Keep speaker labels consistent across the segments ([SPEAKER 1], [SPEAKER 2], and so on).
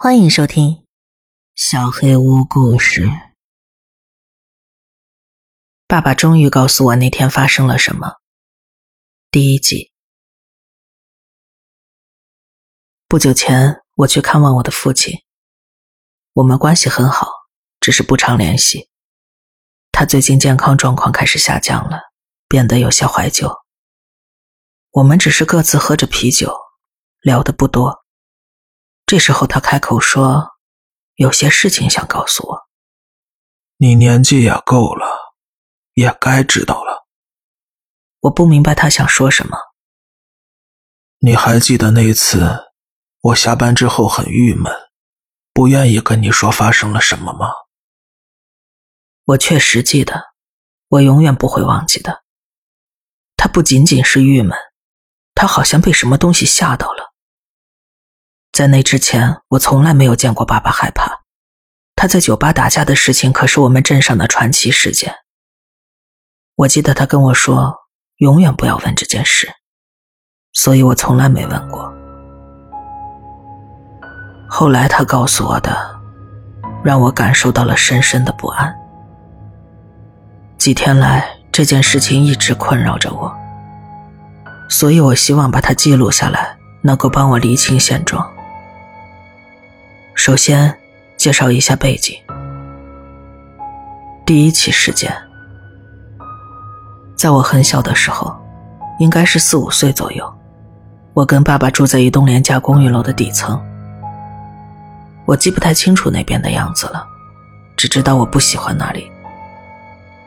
[SPEAKER 1] 欢迎收听《小黑屋故事》。爸爸终于告诉我那天发生了什么。第一集。不久前，我去看望我的父亲。我们关系很好，只是不常联系。他最近健康状况开始下降了，变得有些怀旧。我们只是各自喝着啤酒，聊的不多。这时候，他开口说：“有些事情想告诉我。”
[SPEAKER 2] 你年纪也够了，也该知道了。
[SPEAKER 1] 我不明白他想说什么。
[SPEAKER 2] 你还记得那次，我下班之后很郁闷，不愿意跟你说发生了什么吗？
[SPEAKER 1] 我确实记得，我永远不会忘记的。他不仅仅是郁闷，他好像被什么东西吓到了。在那之前，我从来没有见过爸爸害怕。他在酒吧打架的事情可是我们镇上的传奇事件。我记得他跟我说，永远不要问这件事，所以我从来没问过。后来他告诉我的，让我感受到了深深的不安。几天来，这件事情一直困扰着我，所以我希望把它记录下来，能够帮我理清现状。首先，介绍一下背景。第一起事件，在我很小的时候，应该是四五岁左右，我跟爸爸住在一栋廉价公寓楼的底层。我记不太清楚那边的样子了，只知道我不喜欢那里。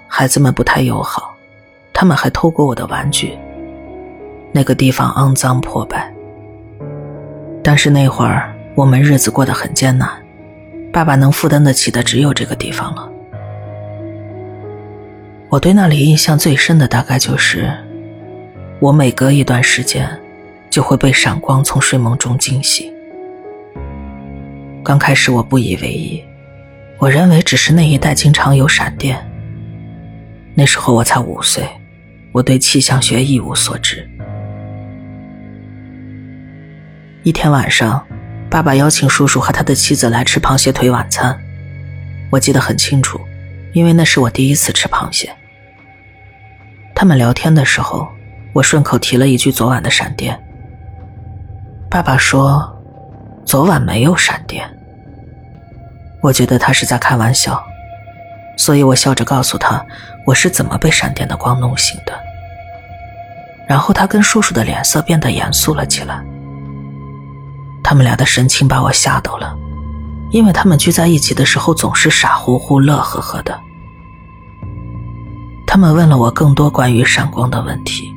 [SPEAKER 1] 孩子们不太友好，他们还偷过我的玩具。那个地方肮脏破败，但是那会儿。我们日子过得很艰难，爸爸能负担得起的只有这个地方了。我对那里印象最深的大概就是，我每隔一段时间就会被闪光从睡梦中惊醒。刚开始我不以为意，我认为只是那一带经常有闪电。那时候我才五岁，我对气象学一无所知。一天晚上。爸爸邀请叔叔和他的妻子来吃螃蟹腿晚餐，我记得很清楚，因为那是我第一次吃螃蟹。他们聊天的时候，我顺口提了一句昨晚的闪电。爸爸说，昨晚没有闪电。我觉得他是在开玩笑，所以我笑着告诉他我是怎么被闪电的光弄醒的。然后他跟叔叔的脸色变得严肃了起来。他们俩的神情把我吓到了，因为他们聚在一起的时候总是傻乎乎、乐呵呵的。他们问了我更多关于闪光的问题，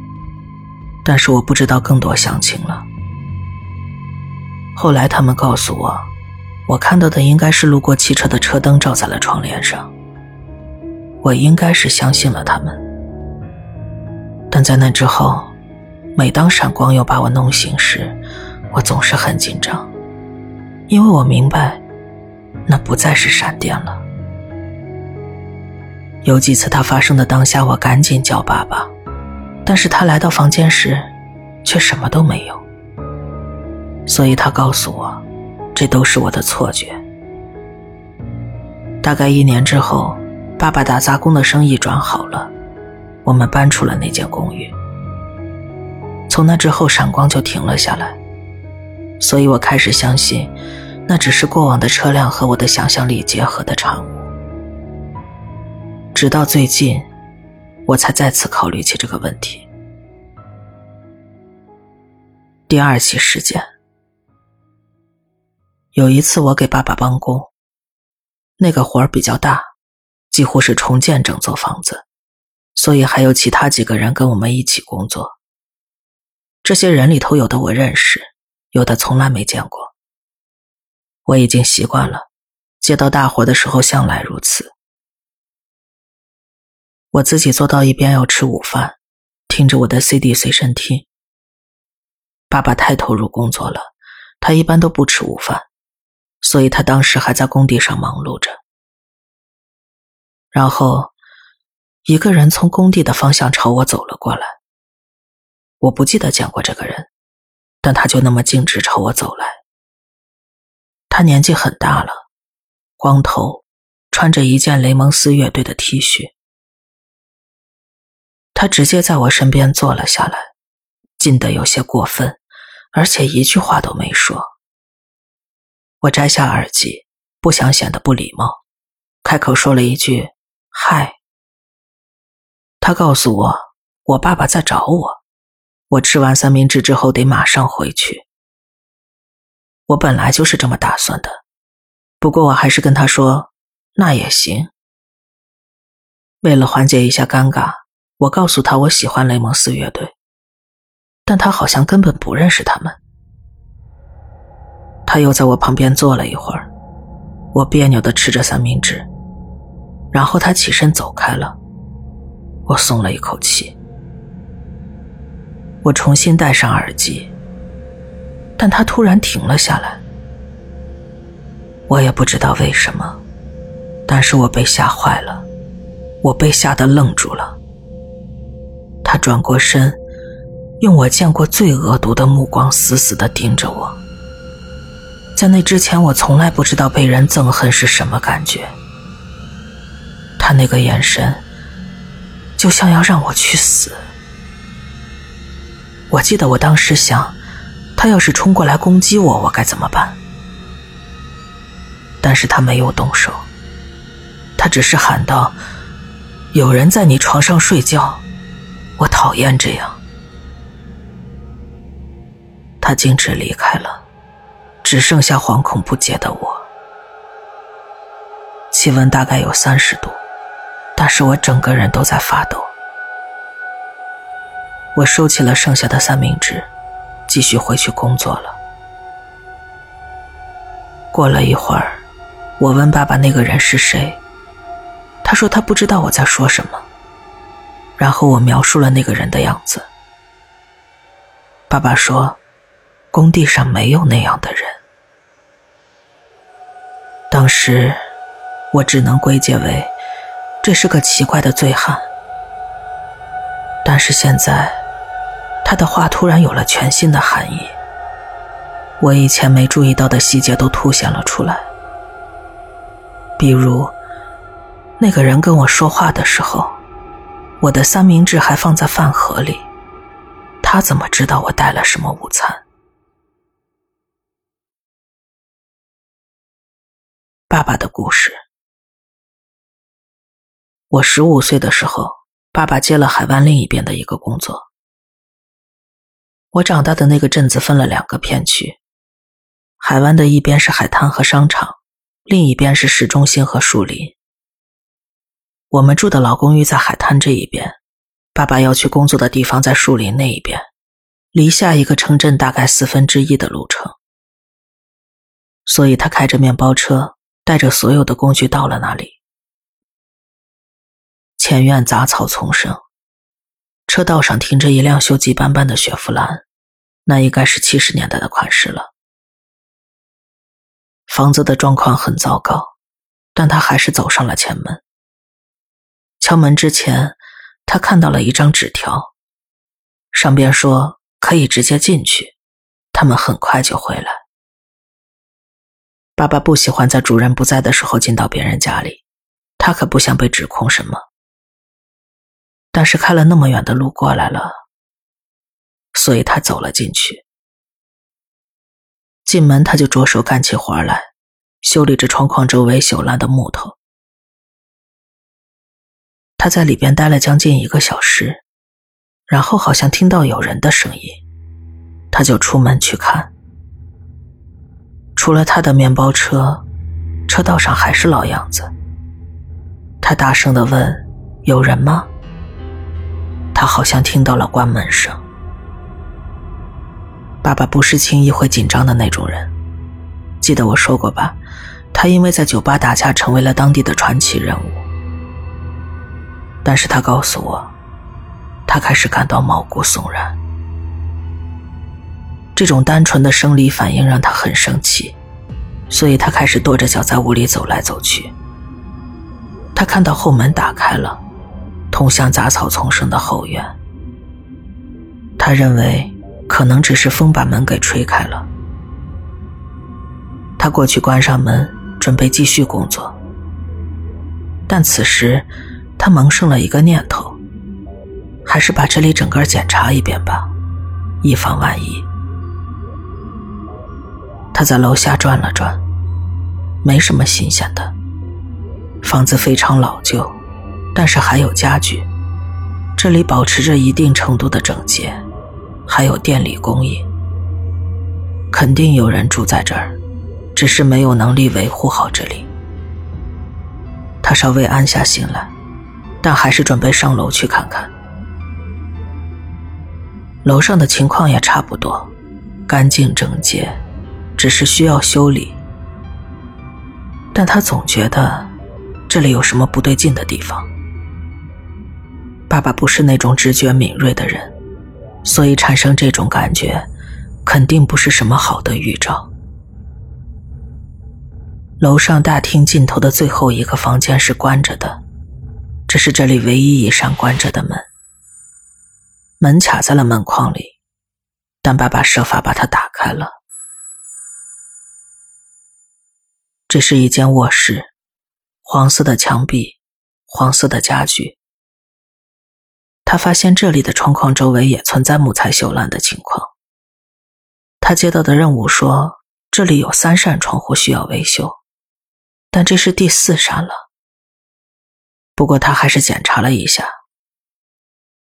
[SPEAKER 1] 但是我不知道更多详情了。后来他们告诉我，我看到的应该是路过汽车的车灯照在了窗帘上。我应该是相信了他们，但在那之后，每当闪光又把我弄醒时，我总是很紧张，因为我明白，那不再是闪电了。有几次它发生的当下，我赶紧叫爸爸，但是他来到房间时，却什么都没有。所以他告诉我，这都是我的错觉。大概一年之后，爸爸打杂工的生意转好了，我们搬出了那间公寓。从那之后，闪光就停了下来。所以我开始相信，那只是过往的车辆和我的想象力结合的产物。直到最近，我才再次考虑起这个问题。第二起事件，有一次我给爸爸帮工，那个活儿比较大，几乎是重建整座房子，所以还有其他几个人跟我们一起工作。这些人里头，有的我认识。有的从来没见过，我已经习惯了，接到大活的时候向来如此。我自己坐到一边要吃午饭，听着我的 CD 随身听。爸爸太投入工作了，他一般都不吃午饭，所以他当时还在工地上忙碌着。然后，一个人从工地的方向朝我走了过来，我不记得见过这个人。但他就那么径直朝我走来。他年纪很大了，光头，穿着一件雷蒙斯乐队的 T 恤。他直接在我身边坐了下来，近得有些过分，而且一句话都没说。我摘下耳机，不想显得不礼貌，开口说了一句：“嗨。”他告诉我，我爸爸在找我，我吃完三明治之后得马上回去。我本来就是这么打算的，不过我还是跟他说：“那也行。”为了缓解一下尴尬。我告诉他我喜欢雷蒙斯乐队，但他好像根本不认识他们。他又在我旁边坐了一会儿，我别扭的吃着三明治，然后他起身走开了，我松了一口气。我重新戴上耳机，但他突然停了下来，我也不知道为什么，但是我被吓坏了，我被吓得愣住了。他转过身，用我见过最恶毒的目光死死的盯着我。在那之前，我从来不知道被人憎恨是什么感觉。他那个眼神，就像要让我去死。我记得我当时想，他要是冲过来攻击我，我该怎么办？但是他没有动手，他只是喊道：“有人在你床上睡觉。”我讨厌这样。他径直离开了，只剩下惶恐不解的我。气温大概有三十度，但是我整个人都在发抖。我收起了剩下的三明治，继续回去工作了。过了一会儿，我问爸爸那个人是谁，他说他不知道我在说什么。然后我描述了那个人的样子。爸爸说，工地上没有那样的人。当时，我只能归结为这是个奇怪的醉汉。但是现在，他的话突然有了全新的含义。我以前没注意到的细节都凸显了出来，比如，那个人跟我说话的时候。我的三明治还放在饭盒里，他怎么知道我带了什么午餐？爸爸的故事。我十五岁的时候，爸爸接了海湾另一边的一个工作。我长大的那个镇子分了两个片区，海湾的一边是海滩和商场，另一边是市中心和树林。我们住的老公寓在海滩这一边，爸爸要去工作的地方在树林那一边，离下一个城镇大概四分之一的路程。所以他开着面包车，带着所有的工具到了那里。前院杂草丛生，车道上停着一辆锈迹斑斑的雪佛兰，那应该是七十年代的款式了。房子的状况很糟糕，但他还是走上了前门。敲门之前，他看到了一张纸条，上边说可以直接进去，他们很快就回来。爸爸不喜欢在主人不在的时候进到别人家里，他可不想被指控什么。但是开了那么远的路过来了，所以他走了进去。进门他就着手干起活来，修理着窗框周围朽烂的木头。他在里边待了将近一个小时，然后好像听到有人的声音，他就出门去看。除了他的面包车，车道上还是老样子。他大声的问：“有人吗？”他好像听到了关门声。爸爸不是轻易会紧张的那种人，记得我说过吧？他因为在酒吧打架，成为了当地的传奇人物。但是他告诉我，他开始感到毛骨悚然。这种单纯的生理反应让他很生气，所以他开始跺着脚在屋里走来走去。他看到后门打开了，通向杂草丛生的后院。他认为可能只是风把门给吹开了。他过去关上门，准备继续工作。但此时，他萌生了一个念头：还是把这里整个检查一遍吧，以防万一。他在楼下转了转，没什么新鲜的。房子非常老旧，但是还有家具。这里保持着一定程度的整洁，还有电力供应。肯定有人住在这儿，只是没有能力维护好这里。他稍微安下心来，但还是准备上楼去看看。楼上的情况也差不多，干净整洁。只是需要修理，但他总觉得这里有什么不对劲的地方。爸爸不是那种直觉敏锐的人，所以产生这种感觉，肯定不是什么好的预兆。楼上大厅尽头的最后一个房间是关着的，这是这里唯一一扇关着的门，门卡在了门框里，但爸爸设法把它打开了。这是一间卧室，黄色的墙壁，黄色的家具。他发现这里的窗框周围也存在木材锈烂的情况。他接到的任务说，这里有三扇窗户需要维修，但这是第四扇了。不过他还是检查了一下，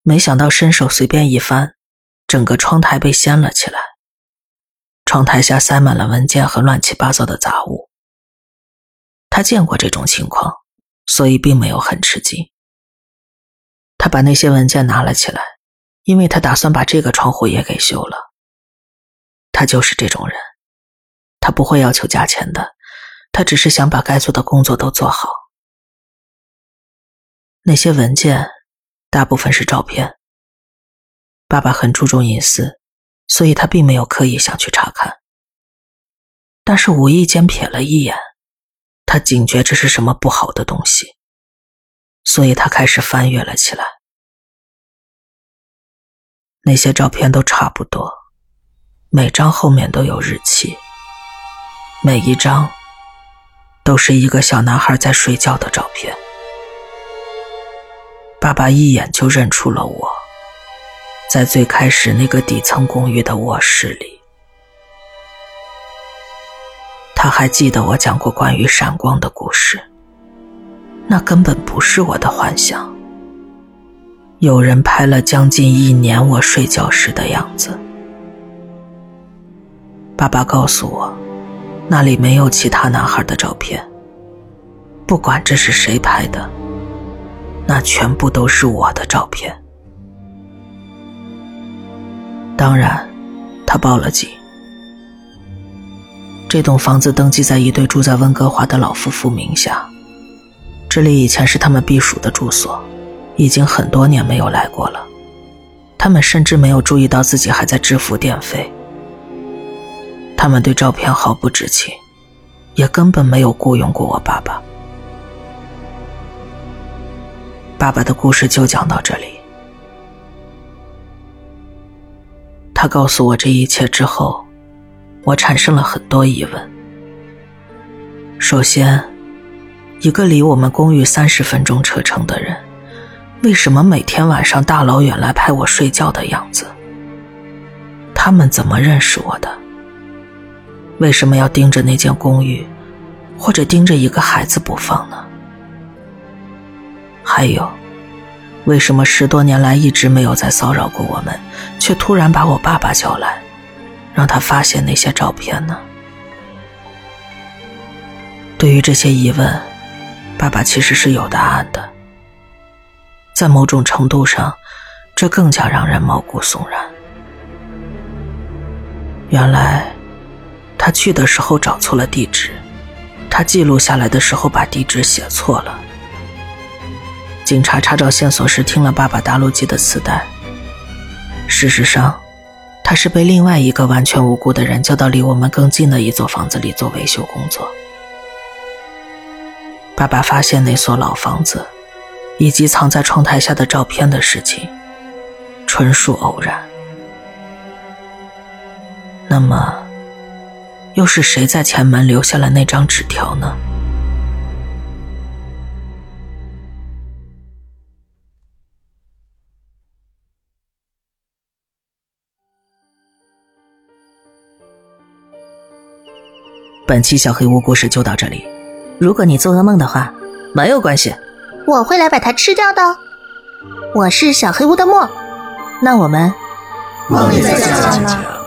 [SPEAKER 1] 没想到伸手随便一翻，整个窗台被掀了起来，窗台下塞满了文件和乱七八糟的杂物。他见过这种情况，所以并没有很吃惊。他把那些文件拿了起来，因为他打算把这个窗户也给修了。他就是这种人，他不会要求价钱的，他只是想把该做的工作都做好。那些文件大部分是照片。爸爸很注重隐私，所以他并没有刻意想去查看，但是无意间瞥了一眼。他警觉这是什么不好的东西，所以他开始翻阅了起来。那些照片都差不多，每张后面都有日期，每一张都是一个小男孩在睡觉的照片。爸爸一眼就认出了我，在最开始那个底层公寓的卧室里。他还记得我讲过关于闪光的故事，那根本不是我的幻想。有人拍了将近一年我睡觉时的样子。爸爸告诉我，那里没有其他男孩的照片。不管这是谁拍的，那全部都是我的照片。当然，他报了警。这栋房子登记在一对住在温哥华的老夫妇名下，这里以前是他们避暑的住所，已经很多年没有来过了。他们甚至没有注意到自己还在支付电费。他们对照片毫不知情，也根本没有雇佣过我爸爸。爸爸的故事就讲到这里。他告诉我这一切之后。我产生了很多疑问。首先，一个离我们公寓三十分钟车程的人，为什么每天晚上大老远来拍我睡觉的样子？他们怎么认识我的？为什么要盯着那间公寓，或者盯着一个孩子不放呢？还有，为什么十多年来一直没有再骚扰过我们，却突然把我爸爸叫来？让他发现那些照片呢？对于这些疑问，爸爸其实是有答案的。在某种程度上，这更加让人毛骨悚然。原来，他去的时候找错了地址，他记录下来的时候把地址写错了。警察查找线索时听了爸爸打录机的磁带，事实上。他是被另外一个完全无辜的人叫到离我们更近的一座房子里做维修工作。爸爸发现那所老房子，以及藏在窗台下的照片的事情，纯属偶然。那么，又是谁在前门留下了那张纸条呢？本期小黑屋故事就到这里。如果你做噩梦的话，没有关系，
[SPEAKER 3] 我会来把它吃掉的。我是小黑屋的墨，
[SPEAKER 1] 那我们
[SPEAKER 3] 梦里再见了。